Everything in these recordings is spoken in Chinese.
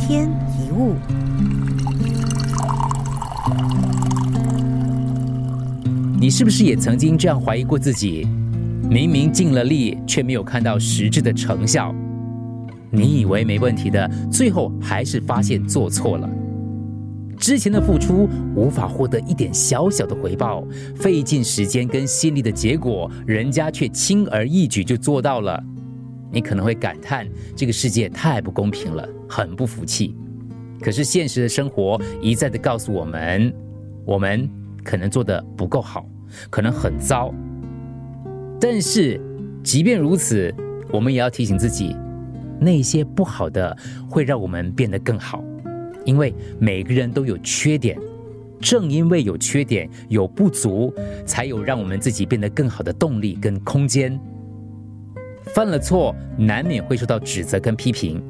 天一物，你是不是也曾经这样怀疑过自己？明明尽了力，却没有看到实质的成效。你以为没问题的，最后还是发现做错了。之前的付出无法获得一点小小的回报，费尽时间跟心力的结果，人家却轻而易举就做到了。你可能会感叹这个世界太不公平了，很不服气。可是现实的生活一再的告诉我们，我们可能做的不够好，可能很糟。但是即便如此，我们也要提醒自己，那些不好的会让我们变得更好，因为每个人都有缺点，正因为有缺点、有不足，才有让我们自己变得更好的动力跟空间。犯了错，难免会受到指责跟批评。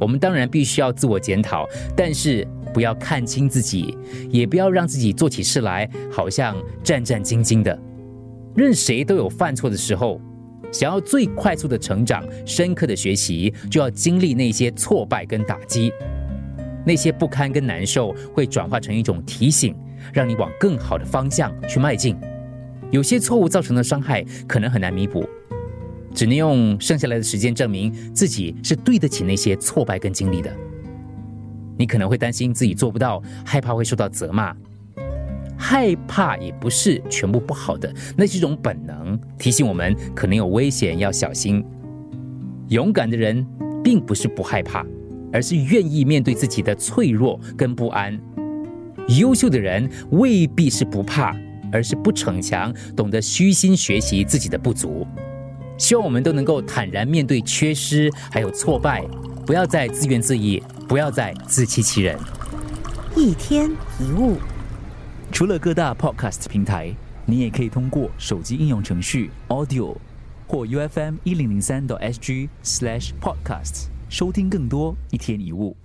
我们当然必须要自我检讨，但是不要看清自己，也不要让自己做起事来好像战战兢兢的。任谁都有犯错的时候，想要最快速的成长、深刻的学习，就要经历那些挫败跟打击。那些不堪跟难受，会转化成一种提醒，让你往更好的方向去迈进。有些错误造成的伤害，可能很难弥补。只能用剩下来的时间证明自己是对得起那些挫败跟经历的。你可能会担心自己做不到，害怕会受到责骂。害怕也不是全部不好的，那是一种本能，提醒我们可能有危险，要小心。勇敢的人并不是不害怕，而是愿意面对自己的脆弱跟不安。优秀的人未必是不怕，而是不逞强，懂得虚心学习自己的不足。希望我们都能够坦然面对缺失，还有挫败，不要再自怨自艾，不要再自欺欺人。一天一物，除了各大 podcast 平台，你也可以通过手机应用程序 Audio 或 U F M 一零零三 SG slash podcasts 收听更多一天一物。